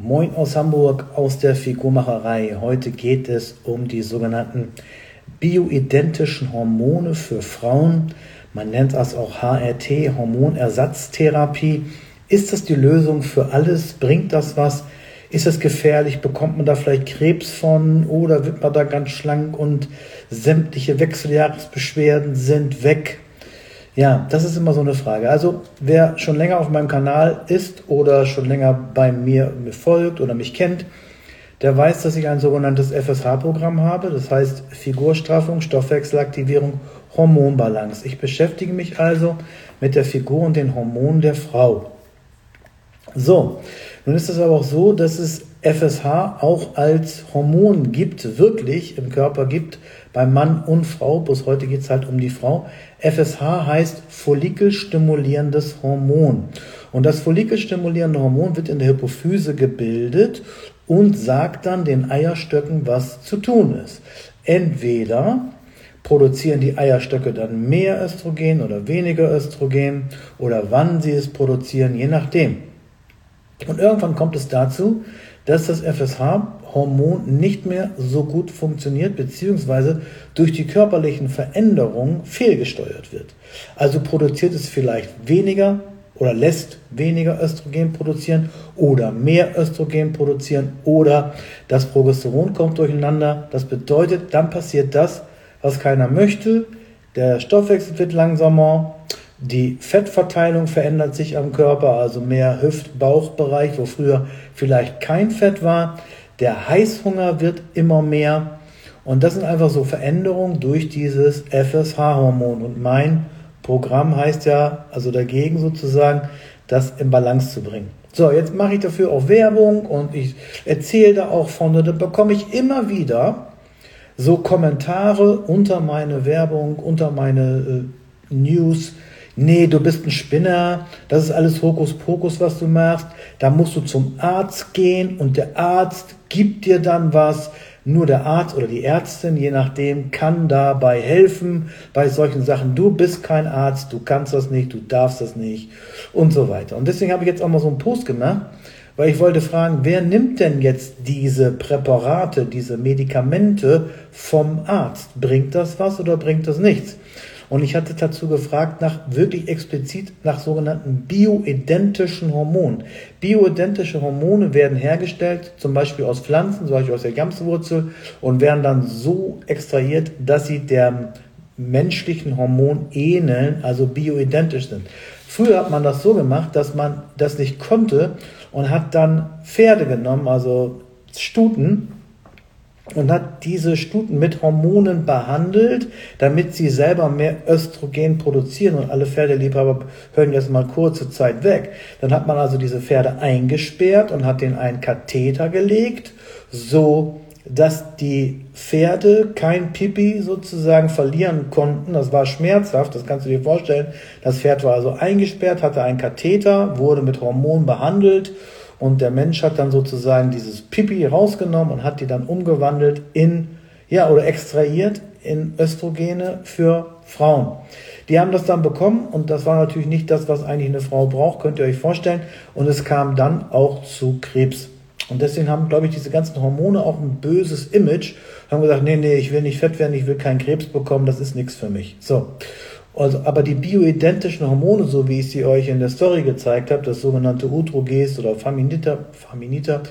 Moin aus Hamburg aus der Figurmacherei. Heute geht es um die sogenannten bioidentischen Hormone für Frauen. Man nennt das auch HRT, Hormonersatztherapie. Ist das die Lösung für alles? Bringt das was? Ist das gefährlich? Bekommt man da vielleicht Krebs von oder wird man da ganz schlank und sämtliche Wechseljahresbeschwerden sind weg? Ja, das ist immer so eine Frage. Also wer schon länger auf meinem Kanal ist oder schon länger bei mir, mir folgt oder mich kennt, der weiß, dass ich ein sogenanntes FSH-Programm habe. Das heißt Figurstraffung, Stoffwechselaktivierung, Hormonbalance. Ich beschäftige mich also mit der Figur und den Hormonen der Frau. So, nun ist es aber auch so, dass es FSH auch als Hormon gibt, wirklich im Körper gibt, bei Mann und Frau, bloß heute geht es halt um die Frau. FSH heißt follikelstimulierendes Hormon. Und das follikelstimulierende Hormon wird in der Hypophyse gebildet und sagt dann den Eierstöcken, was zu tun ist. Entweder produzieren die Eierstöcke dann mehr Östrogen oder weniger Östrogen oder wann sie es produzieren, je nachdem. Und irgendwann kommt es dazu, dass das FSH-Hormon nicht mehr so gut funktioniert, beziehungsweise durch die körperlichen Veränderungen fehlgesteuert wird. Also produziert es vielleicht weniger oder lässt weniger Östrogen produzieren oder mehr Östrogen produzieren oder das Progesteron kommt durcheinander. Das bedeutet, dann passiert das, was keiner möchte. Der Stoffwechsel wird langsamer, die Fettverteilung verändert sich am Körper, also mehr Hüft-Bauchbereich, wo früher vielleicht kein Fett war. Der Heißhunger wird immer mehr. Und das sind einfach so Veränderungen durch dieses FSH-Hormon. Und mein Programm heißt ja, also dagegen sozusagen, das in Balance zu bringen. So, jetzt mache ich dafür auch Werbung und ich erzähle da auch von, dann bekomme ich immer wieder so Kommentare unter meine Werbung, unter meine äh, News, nee, du bist ein Spinner, das ist alles Hokuspokus, was du machst, da musst du zum Arzt gehen und der Arzt gibt dir dann was, nur der Arzt oder die Ärztin, je nachdem, kann dabei helfen bei solchen Sachen. Du bist kein Arzt, du kannst das nicht, du darfst das nicht und so weiter. Und deswegen habe ich jetzt auch mal so einen Post gemacht, weil ich wollte fragen, wer nimmt denn jetzt diese Präparate, diese Medikamente vom Arzt? Bringt das was oder bringt das nichts? Und ich hatte dazu gefragt nach wirklich explizit nach sogenannten bioidentischen Hormonen. Bioidentische Hormone werden hergestellt, zum Beispiel aus Pflanzen, zum Beispiel aus der Gamswurzel, und werden dann so extrahiert, dass sie der menschlichen Hormon ähneln, also bioidentisch sind. Früher hat man das so gemacht, dass man das nicht konnte und hat dann Pferde genommen, also Stuten, und hat diese Stuten mit Hormonen behandelt, damit sie selber mehr Östrogen produzieren und alle Pferdeliebhaber hören jetzt mal kurze Zeit weg. Dann hat man also diese Pferde eingesperrt und hat denen einen Katheter gelegt, so dass die Pferde kein Pipi sozusagen verlieren konnten. Das war schmerzhaft, das kannst du dir vorstellen. Das Pferd war also eingesperrt, hatte einen Katheter, wurde mit Hormonen behandelt und der Mensch hat dann sozusagen dieses Pipi rausgenommen und hat die dann umgewandelt in, ja, oder extrahiert in Östrogene für Frauen. Die haben das dann bekommen und das war natürlich nicht das, was eigentlich eine Frau braucht, könnt ihr euch vorstellen. Und es kam dann auch zu Krebs. Und deswegen haben, glaube ich, diese ganzen Hormone auch ein böses Image. Haben gesagt, nee, nee, ich will nicht fett werden, ich will keinen Krebs bekommen, das ist nichts für mich. So. Also, aber die bioidentischen Hormone, so wie ich sie euch in der Story gezeigt habe, das sogenannte Utroges oder Faminita, Faminita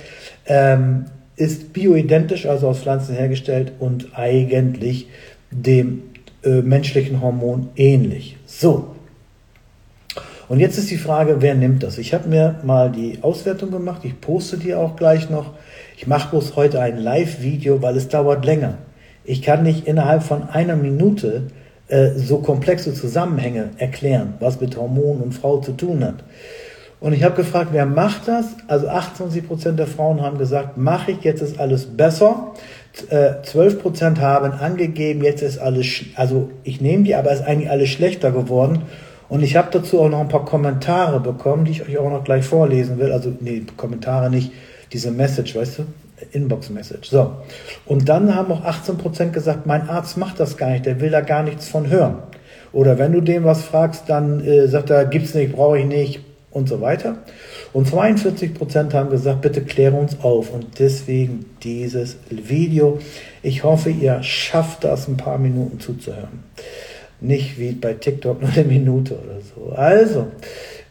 ähm, ist bioidentisch, also aus Pflanzen hergestellt und eigentlich dem äh, menschlichen Hormon ähnlich. So. Und jetzt ist die Frage, wer nimmt das? Ich habe mir mal die Auswertung gemacht, ich poste die auch gleich noch. Ich mache bloß heute ein Live-Video, weil es dauert länger. Ich kann nicht innerhalb von einer Minute äh, so komplexe Zusammenhänge erklären, was mit Hormonen und Frau zu tun hat. Und ich habe gefragt, wer macht das? Also 28 Prozent der Frauen haben gesagt, mache ich, jetzt ist alles besser. 12 äh, Prozent haben angegeben, jetzt ist alles, also ich nehme die, aber ist eigentlich alles schlechter geworden. Und ich habe dazu auch noch ein paar Kommentare bekommen, die ich euch auch noch gleich vorlesen will. Also, nee, Kommentare nicht, diese Message, weißt du? Inbox-Message. So. Und dann haben auch 18% gesagt, mein Arzt macht das gar nicht, der will da gar nichts von hören. Oder wenn du dem was fragst, dann äh, sagt er, gibt's nicht, brauche ich nicht, und so weiter. Und 42 Prozent haben gesagt, bitte kläre uns auf. Und deswegen dieses Video. Ich hoffe, ihr schafft das, ein paar Minuten zuzuhören. Nicht wie bei TikTok nur eine Minute oder so. Also,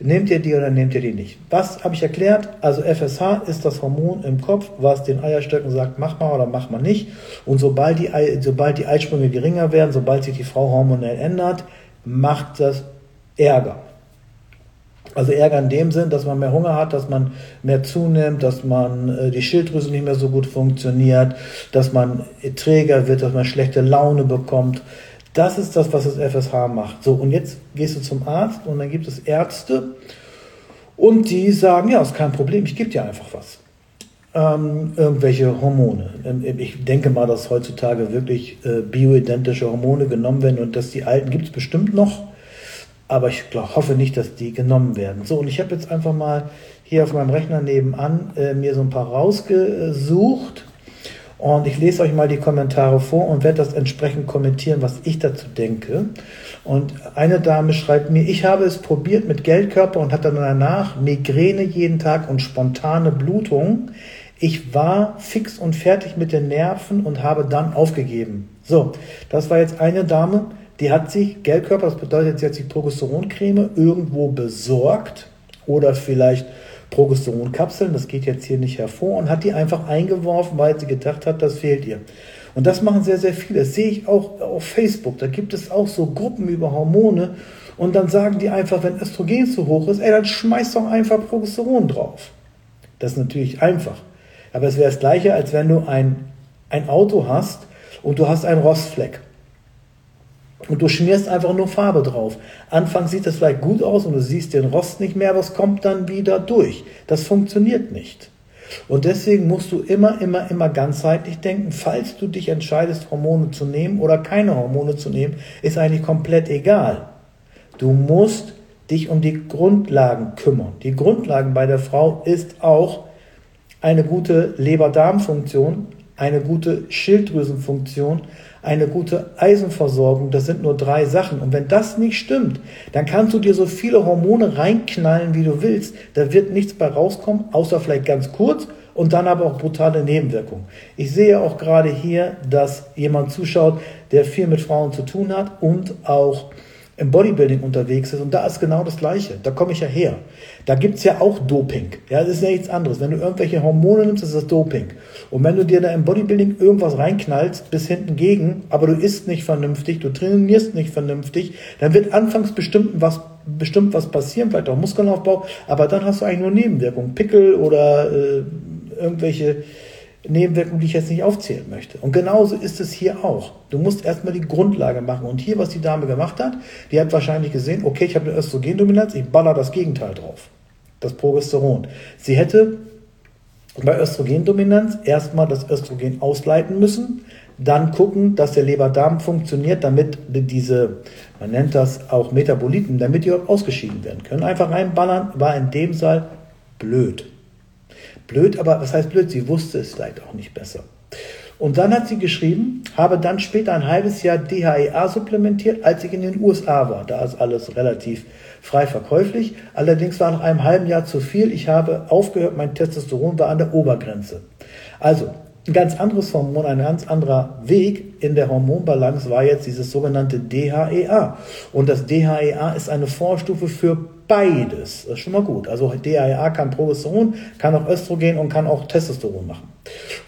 nehmt ihr die oder nehmt ihr die nicht? Was habe ich erklärt? Also FSH ist das Hormon im Kopf, was den Eierstöcken sagt, mach mal oder mach mal nicht. Und sobald die, sobald die Eisprünge geringer werden, sobald sich die Frau hormonell ändert, macht das Ärger. Also Ärger in dem Sinn, dass man mehr Hunger hat, dass man mehr zunimmt, dass man äh, die Schilddrüse nicht mehr so gut funktioniert, dass man träger wird, dass man schlechte Laune bekommt. Das ist das, was das FSH macht. So, und jetzt gehst du zum Arzt und dann gibt es Ärzte und die sagen, ja, ist kein Problem, ich gebe dir einfach was. Ähm, irgendwelche Hormone. Ähm, ich denke mal, dass heutzutage wirklich äh, bioidentische Hormone genommen werden und dass die alten gibt es bestimmt noch aber ich glaub, hoffe nicht, dass die genommen werden. So, und ich habe jetzt einfach mal hier auf meinem Rechner nebenan äh, mir so ein paar rausgesucht. Und ich lese euch mal die Kommentare vor und werde das entsprechend kommentieren, was ich dazu denke. Und eine Dame schreibt mir, ich habe es probiert mit Geldkörper und hatte danach Migräne jeden Tag und spontane Blutung. Ich war fix und fertig mit den Nerven und habe dann aufgegeben. So, das war jetzt eine Dame, die hat sich Gelbkörper, das bedeutet, sie hat sich Progesteroncreme irgendwo besorgt oder vielleicht Progesteronkapseln, das geht jetzt hier nicht hervor, und hat die einfach eingeworfen, weil sie gedacht hat, das fehlt ihr. Und das machen sehr, sehr viele. Das sehe ich auch auf Facebook. Da gibt es auch so Gruppen über Hormone. Und dann sagen die einfach, wenn Östrogen zu hoch ist, ey, dann schmeiß doch einfach Progesteron drauf. Das ist natürlich einfach. Aber es wäre das Gleiche, als wenn du ein, ein Auto hast und du hast einen Rostfleck. Und du schmierst einfach nur Farbe drauf. Anfangs sieht das vielleicht gut aus und du siehst den Rost nicht mehr, aber es kommt dann wieder durch. Das funktioniert nicht. Und deswegen musst du immer, immer, immer ganzheitlich denken. Falls du dich entscheidest, Hormone zu nehmen oder keine Hormone zu nehmen, ist eigentlich komplett egal. Du musst dich um die Grundlagen kümmern. Die Grundlagen bei der Frau ist auch eine gute Leber-Darm-Funktion, eine gute Schilddrüsenfunktion, eine gute Eisenversorgung, das sind nur drei Sachen. Und wenn das nicht stimmt, dann kannst du dir so viele Hormone reinknallen, wie du willst. Da wird nichts bei rauskommen, außer vielleicht ganz kurz und dann aber auch brutale Nebenwirkungen. Ich sehe auch gerade hier, dass jemand zuschaut, der viel mit Frauen zu tun hat und auch im Bodybuilding unterwegs ist und da ist genau das Gleiche. Da komme ich ja her. Da gibt es ja auch Doping. Ja, das ist ja nichts anderes. Wenn du irgendwelche Hormone nimmst, ist das Doping. Und wenn du dir da im Bodybuilding irgendwas reinknallst, bis hinten gegen, aber du isst nicht vernünftig, du trainierst nicht vernünftig, dann wird anfangs bestimmt was, bestimmt was passieren, vielleicht auch Muskelaufbau, aber dann hast du eigentlich nur Nebenwirkungen. Pickel oder äh, irgendwelche Nebenwirkungen, die ich jetzt nicht aufzählen möchte. Und genauso ist es hier auch. Du musst erstmal die Grundlage machen. Und hier, was die Dame gemacht hat, die hat wahrscheinlich gesehen, okay, ich habe eine Östrogendominanz, ich baller das Gegenteil drauf. Das Progesteron. Sie hätte bei Östrogendominanz erstmal das Östrogen ausleiten müssen, dann gucken, dass der Leberdarm funktioniert, damit diese, man nennt das auch Metaboliten, damit die auch ausgeschieden werden können. Einfach reinballern, war in dem Fall blöd. Blöd, aber was heißt blöd? Sie wusste es vielleicht auch nicht besser. Und dann hat sie geschrieben, habe dann später ein halbes Jahr DHEA supplementiert, als ich in den USA war. Da ist alles relativ frei verkäuflich. Allerdings war nach einem halben Jahr zu viel. Ich habe aufgehört, mein Testosteron war an der Obergrenze. Also, ein ganz anderes Hormon, ein ganz anderer Weg in der Hormonbalance war jetzt dieses sogenannte DHEA. Und das DHEA ist eine Vorstufe für beides. Das ist schon mal gut. Also DHEA kann Progesteron, kann auch Östrogen und kann auch Testosteron machen.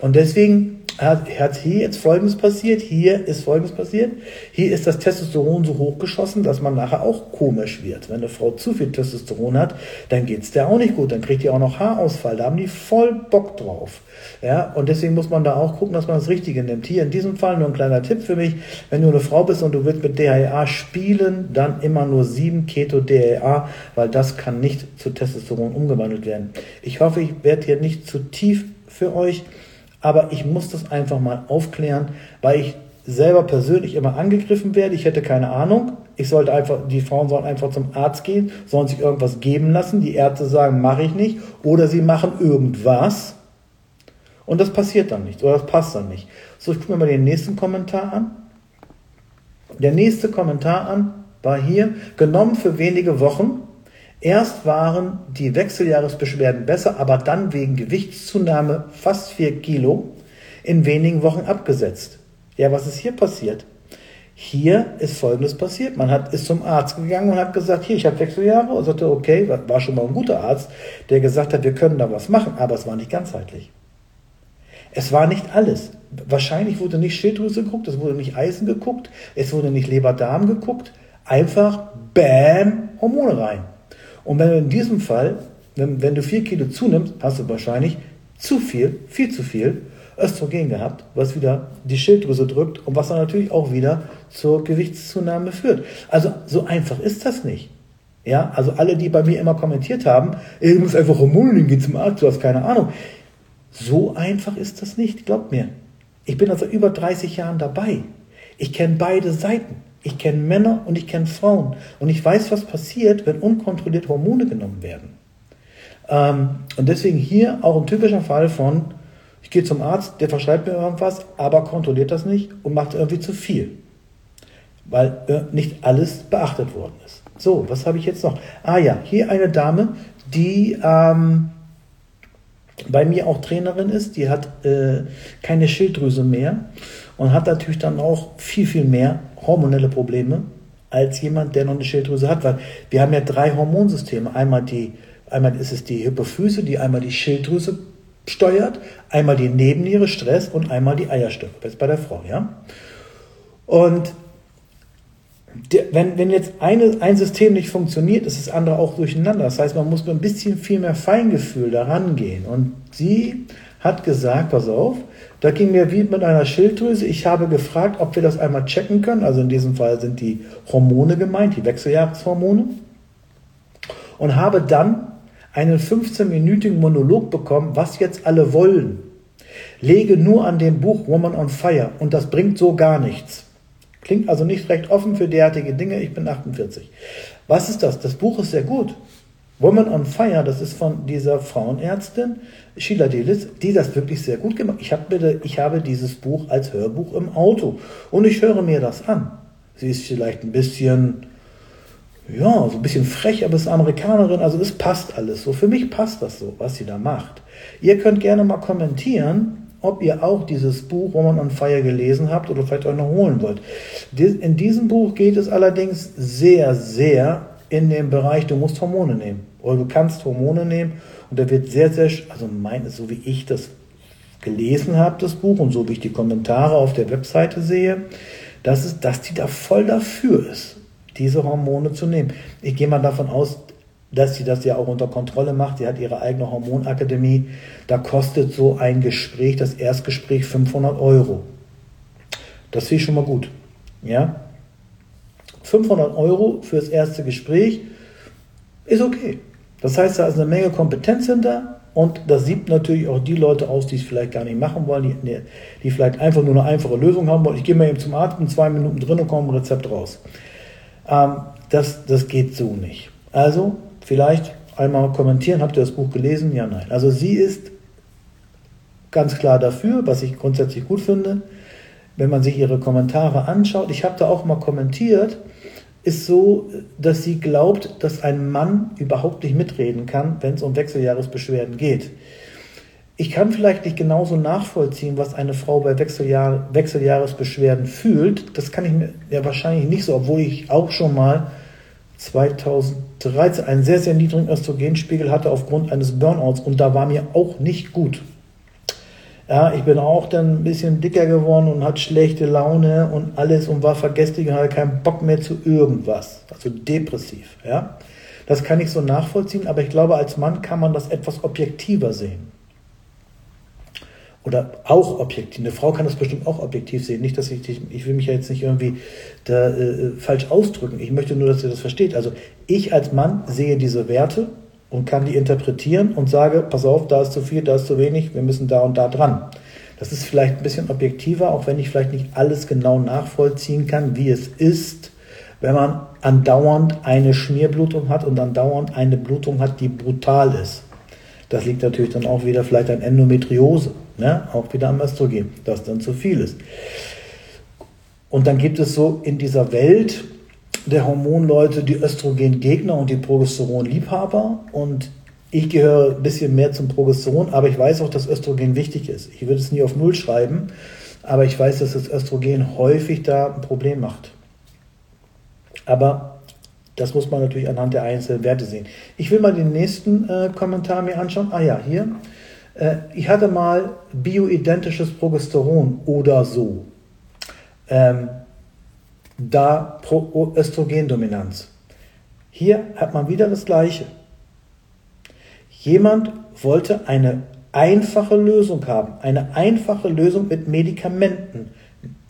Und deswegen hat, hat hier jetzt Folgendes passiert. Hier ist Folgendes passiert. Hier ist das Testosteron so hochgeschossen, dass man nachher auch komisch wird. Wenn eine Frau zu viel Testosteron hat, dann geht's der auch nicht gut. Dann kriegt die auch noch Haarausfall. Da haben die voll Bock drauf. Ja, und deswegen muss man da auch gucken, dass man das Richtige nimmt. Hier in diesem Fall nur ein kleiner Tipp für mich. Wenn du eine Frau bist und du willst mit DHEA spielen, dann immer nur 7 Keto DHEA, weil das kann nicht zu Testosteron umgewandelt werden. Ich hoffe, ich werde hier nicht zu tief für euch. Aber ich muss das einfach mal aufklären, weil ich selber persönlich immer angegriffen werde. Ich hätte keine Ahnung. Ich sollte einfach, die Frauen sollen einfach zum Arzt gehen, sollen sich irgendwas geben lassen. Die Ärzte sagen, mache ich nicht. Oder sie machen irgendwas. Und das passiert dann nicht. Oder das passt dann nicht. So, ich gucke mir mal den nächsten Kommentar an. Der nächste Kommentar an war hier, genommen für wenige Wochen. Erst waren die Wechseljahresbeschwerden besser, aber dann wegen Gewichtszunahme fast vier Kilo in wenigen Wochen abgesetzt. Ja, was ist hier passiert? Hier ist Folgendes passiert. Man hat, ist zum Arzt gegangen und hat gesagt, hier, ich habe Wechseljahre. Und sagte, okay, war schon mal ein guter Arzt, der gesagt hat, wir können da was machen, aber es war nicht ganzheitlich. Es war nicht alles. Wahrscheinlich wurde nicht Schilddrüse geguckt, es wurde nicht Eisen geguckt, es wurde nicht Leber-Darm geguckt. Einfach, bam, Hormone rein. Und wenn du in diesem Fall, wenn, wenn du vier Kilo zunimmst, hast du wahrscheinlich zu viel, viel zu viel Östrogen gehabt, was wieder die Schilddrüse drückt und was dann natürlich auch wieder zur Gewichtszunahme führt. Also so einfach ist das nicht. Ja, also alle, die bei mir immer kommentiert haben, ich muss einfach Hormone nehmen, geh zum Arzt, du hast keine Ahnung. So einfach ist das nicht, glaubt mir. Ich bin also über 30 Jahren dabei. Ich kenne beide Seiten. Ich kenne Männer und ich kenne Frauen. Und ich weiß, was passiert, wenn unkontrolliert Hormone genommen werden. Ähm, und deswegen hier auch ein typischer Fall von, ich gehe zum Arzt, der verschreibt mir irgendwas, aber kontrolliert das nicht und macht irgendwie zu viel. Weil äh, nicht alles beachtet worden ist. So, was habe ich jetzt noch? Ah ja, hier eine Dame, die ähm, bei mir auch Trainerin ist, die hat äh, keine Schilddrüse mehr und hat natürlich dann auch viel, viel mehr hormonelle Probleme als jemand, der noch eine Schilddrüse hat, weil wir haben ja drei Hormonsysteme. Einmal die, einmal ist es die Hypophyse, die einmal die Schilddrüse steuert, einmal die Nebenniere, Stress und einmal die Eierstöcke. Das ist bei der Frau, ja. Und wenn, wenn jetzt eine, ein System nicht funktioniert, ist das andere auch durcheinander. Das heißt, man muss mit ein bisschen viel mehr Feingefühl daran gehen. Und sie hat gesagt, pass auf, da ging mir wie mit einer Schilddrüse. Ich habe gefragt, ob wir das einmal checken können. Also in diesem Fall sind die Hormone gemeint, die Wechseljahreshormone. Und habe dann einen 15-minütigen Monolog bekommen, was jetzt alle wollen. Lege nur an dem Buch Woman on Fire und das bringt so gar nichts. Klingt also nicht recht offen für derartige Dinge. Ich bin 48. Was ist das? Das Buch ist sehr gut. Woman on Fire, das ist von dieser Frauenärztin Sheila Delis, die das wirklich sehr gut gemacht. Ich, hab bitte, ich habe dieses Buch als Hörbuch im Auto und ich höre mir das an. Sie ist vielleicht ein bisschen, ja, so ein bisschen frech, aber ist Amerikanerin, also es passt alles so. Für mich passt das so, was sie da macht. Ihr könnt gerne mal kommentieren, ob ihr auch dieses Buch Woman on Fire gelesen habt oder vielleicht euch noch holen wollt. In diesem Buch geht es allerdings sehr, sehr in dem Bereich, du musst Hormone nehmen. Oder du kannst Hormone nehmen und da wird sehr, sehr, also meines, so wie ich das gelesen habe, das Buch und so wie ich die Kommentare auf der Webseite sehe, dass, es, dass die da voll dafür ist, diese Hormone zu nehmen. Ich gehe mal davon aus, dass sie das ja auch unter Kontrolle macht. Sie hat ihre eigene Hormonakademie. Da kostet so ein Gespräch, das Erstgespräch 500 Euro. Das finde ich schon mal gut. Ja? 500 Euro für das erste Gespräch ist okay. Das heißt, da ist eine Menge Kompetenz hinter und das sieht natürlich auch die Leute aus, die es vielleicht gar nicht machen wollen, die, die vielleicht einfach nur eine einfache Lösung haben wollen. Ich gehe mal eben zum Arzt, in zwei Minuten drin und komme ein Rezept raus. Ähm, das, das geht so nicht. Also vielleicht einmal kommentieren, habt ihr das Buch gelesen? Ja, nein. Also sie ist ganz klar dafür, was ich grundsätzlich gut finde. Wenn man sich ihre Kommentare anschaut, ich habe da auch mal kommentiert, ist so, dass sie glaubt, dass ein Mann überhaupt nicht mitreden kann, wenn es um Wechseljahresbeschwerden geht. Ich kann vielleicht nicht genauso nachvollziehen, was eine Frau bei Wechseljahr, Wechseljahresbeschwerden fühlt. Das kann ich mir ja wahrscheinlich nicht so, obwohl ich auch schon mal 2013 einen sehr, sehr niedrigen Östrogenspiegel hatte aufgrund eines Burnouts und da war mir auch nicht gut. Ja, ich bin auch dann ein bisschen dicker geworden und hatte schlechte Laune und alles und war vergesslich und hatte keinen Bock mehr zu irgendwas. Also depressiv. Ja. Das kann ich so nachvollziehen, aber ich glaube, als Mann kann man das etwas objektiver sehen. Oder auch objektiv. Eine Frau kann das bestimmt auch objektiv sehen. Nicht, dass ich, ich will mich ja jetzt nicht irgendwie da, äh, falsch ausdrücken. Ich möchte nur, dass ihr das versteht. Also ich als Mann sehe diese Werte und kann die interpretieren und sage, pass auf, da ist zu viel, da ist zu wenig, wir müssen da und da dran. Das ist vielleicht ein bisschen objektiver, auch wenn ich vielleicht nicht alles genau nachvollziehen kann, wie es ist, wenn man andauernd eine Schmierblutung hat und andauernd eine Blutung hat, die brutal ist. Das liegt natürlich dann auch wieder vielleicht an Endometriose, ne? auch wieder am Östrogen, das dann zu viel ist. Und dann gibt es so in dieser Welt der Hormonleute die Östrogengegner und die Progesteronliebhaber und ich gehöre ein bisschen mehr zum Progesteron, aber ich weiß auch, dass Östrogen wichtig ist. Ich würde es nie auf Null schreiben, aber ich weiß, dass das Östrogen häufig da ein Problem macht. Aber das muss man natürlich anhand der einzelnen Werte sehen. Ich will mal den nächsten äh, Kommentar mir anschauen. Ah ja, hier. Äh, ich hatte mal bioidentisches Progesteron oder so. Ähm, da Pro Östrogendominanz. Hier hat man wieder das Gleiche. Jemand wollte eine einfache Lösung haben, eine einfache Lösung mit Medikamenten.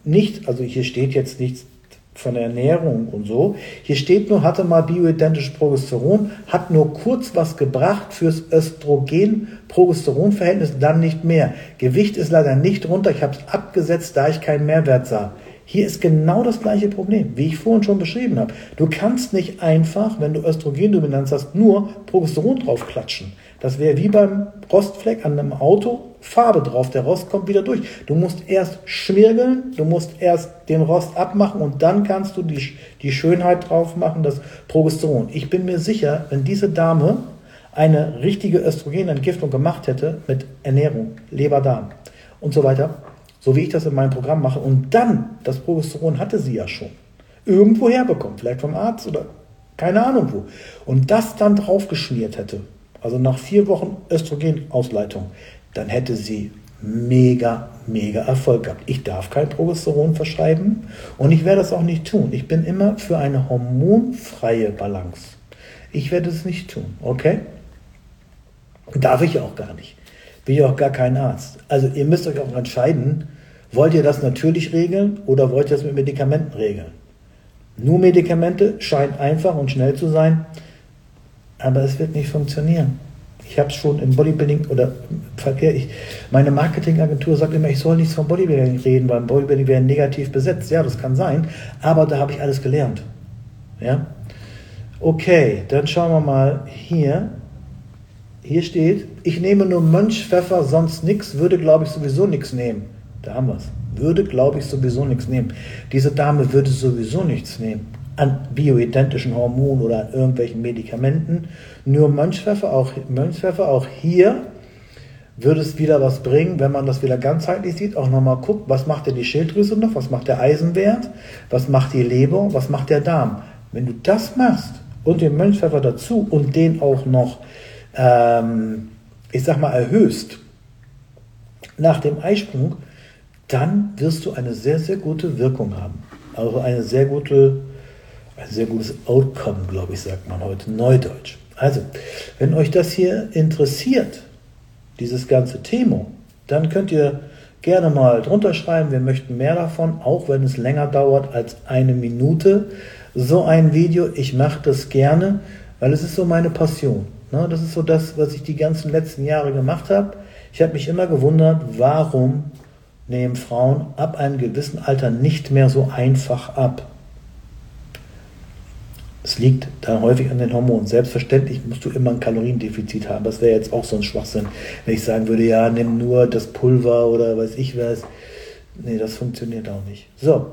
Nicht, also hier steht jetzt nichts von der Ernährung und so. Hier steht nur, hatte mal bioidentisches Progesteron, hat nur kurz was gebracht fürs Östrogen-Progesteron-Verhältnis, dann nicht mehr. Gewicht ist leider nicht runter, ich habe es abgesetzt, da ich keinen Mehrwert sah. Hier ist genau das gleiche Problem, wie ich vorhin schon beschrieben habe. Du kannst nicht einfach, wenn du Östrogendominanz hast, nur Progesteron draufklatschen. Das wäre wie beim Rostfleck an einem Auto, Farbe drauf, der Rost kommt wieder durch. Du musst erst schmirgeln, du musst erst den Rost abmachen und dann kannst du die, die Schönheit drauf machen, das Progesteron. Ich bin mir sicher, wenn diese Dame eine richtige Östrogenentgiftung gemacht hätte mit Ernährung, Leber, Darm und so weiter, so wie ich das in meinem Programm mache. Und dann, das Progesteron hatte sie ja schon. Irgendwo herbekommen, vielleicht vom Arzt oder keine Ahnung wo. Und das dann draufgeschmiert hätte, also nach vier Wochen Östrogenausleitung, dann hätte sie mega, mega Erfolg gehabt. Ich darf kein Progesteron verschreiben und ich werde das auch nicht tun. Ich bin immer für eine hormonfreie Balance. Ich werde es nicht tun, okay? Darf ich auch gar nicht bin ich auch gar kein Arzt. Also ihr müsst euch auch entscheiden, wollt ihr das natürlich regeln oder wollt ihr das mit Medikamenten regeln? Nur Medikamente scheint einfach und schnell zu sein, aber es wird nicht funktionieren. Ich habe es schon im Bodybuilding oder Verkehr. Ich, meine Marketingagentur sagt immer, ich soll nichts vom Bodybuilding reden, weil Bodybuilding wäre negativ besetzt. Ja, das kann sein, aber da habe ich alles gelernt. Ja? Okay, dann schauen wir mal hier. Hier steht, ich nehme nur Mönchpfeffer, sonst nichts, würde, glaube ich, sowieso nichts nehmen. Da haben wir es. Würde, glaube ich, sowieso nichts nehmen. Diese Dame würde sowieso nichts nehmen. An bioidentischen Hormonen oder an irgendwelchen Medikamenten. Nur Mönchpfeffer, auch, Mönchpfeffer, auch hier würde es wieder was bringen, wenn man das wieder ganzheitlich sieht, auch nochmal guckt, was macht denn die Schilddrüse noch, was macht der Eisenwert, was macht die Leber, was macht der Darm. Wenn du das machst und den Mönchpfeffer dazu und den auch noch ähm, ich sag mal, erhöhst nach dem Eisprung, dann wirst du eine sehr, sehr gute Wirkung haben. Also eine sehr gute, ein sehr gutes Outcome, glaube ich, sagt man heute Neudeutsch. Also, wenn euch das hier interessiert, dieses ganze Thema, dann könnt ihr gerne mal drunter schreiben, wir möchten mehr davon, auch wenn es länger dauert als eine Minute. So ein Video, ich mache das gerne, weil es ist so meine Passion. Ne, das ist so das, was ich die ganzen letzten Jahre gemacht habe. Ich habe mich immer gewundert, warum nehmen Frauen ab einem gewissen Alter nicht mehr so einfach ab. Es liegt da häufig an den Hormonen. Selbstverständlich musst du immer ein Kaloriendefizit haben. Das wäre jetzt auch so ein Schwachsinn, wenn ich sagen würde, ja, nimm nur das Pulver oder weiß ich was. Nee, das funktioniert auch nicht. So,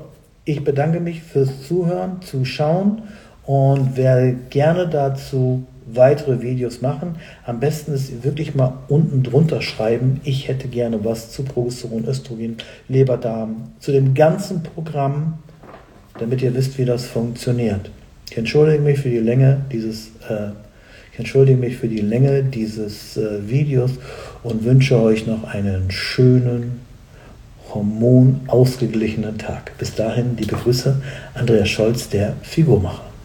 ich bedanke mich fürs Zuhören, Zuschauen und werde gerne dazu weitere Videos machen. Am besten ist wirklich mal unten drunter schreiben, ich hätte gerne was zu Progesteron, Östrogen, Leberdarm, zu dem ganzen Programm, damit ihr wisst, wie das funktioniert. Ich entschuldige mich für die Länge dieses, äh, ich entschuldige mich für die Länge dieses äh, Videos und wünsche euch noch einen schönen, hormonausgeglichenen Tag. Bis dahin, liebe Grüße, Andreas Scholz, der Figurmacher.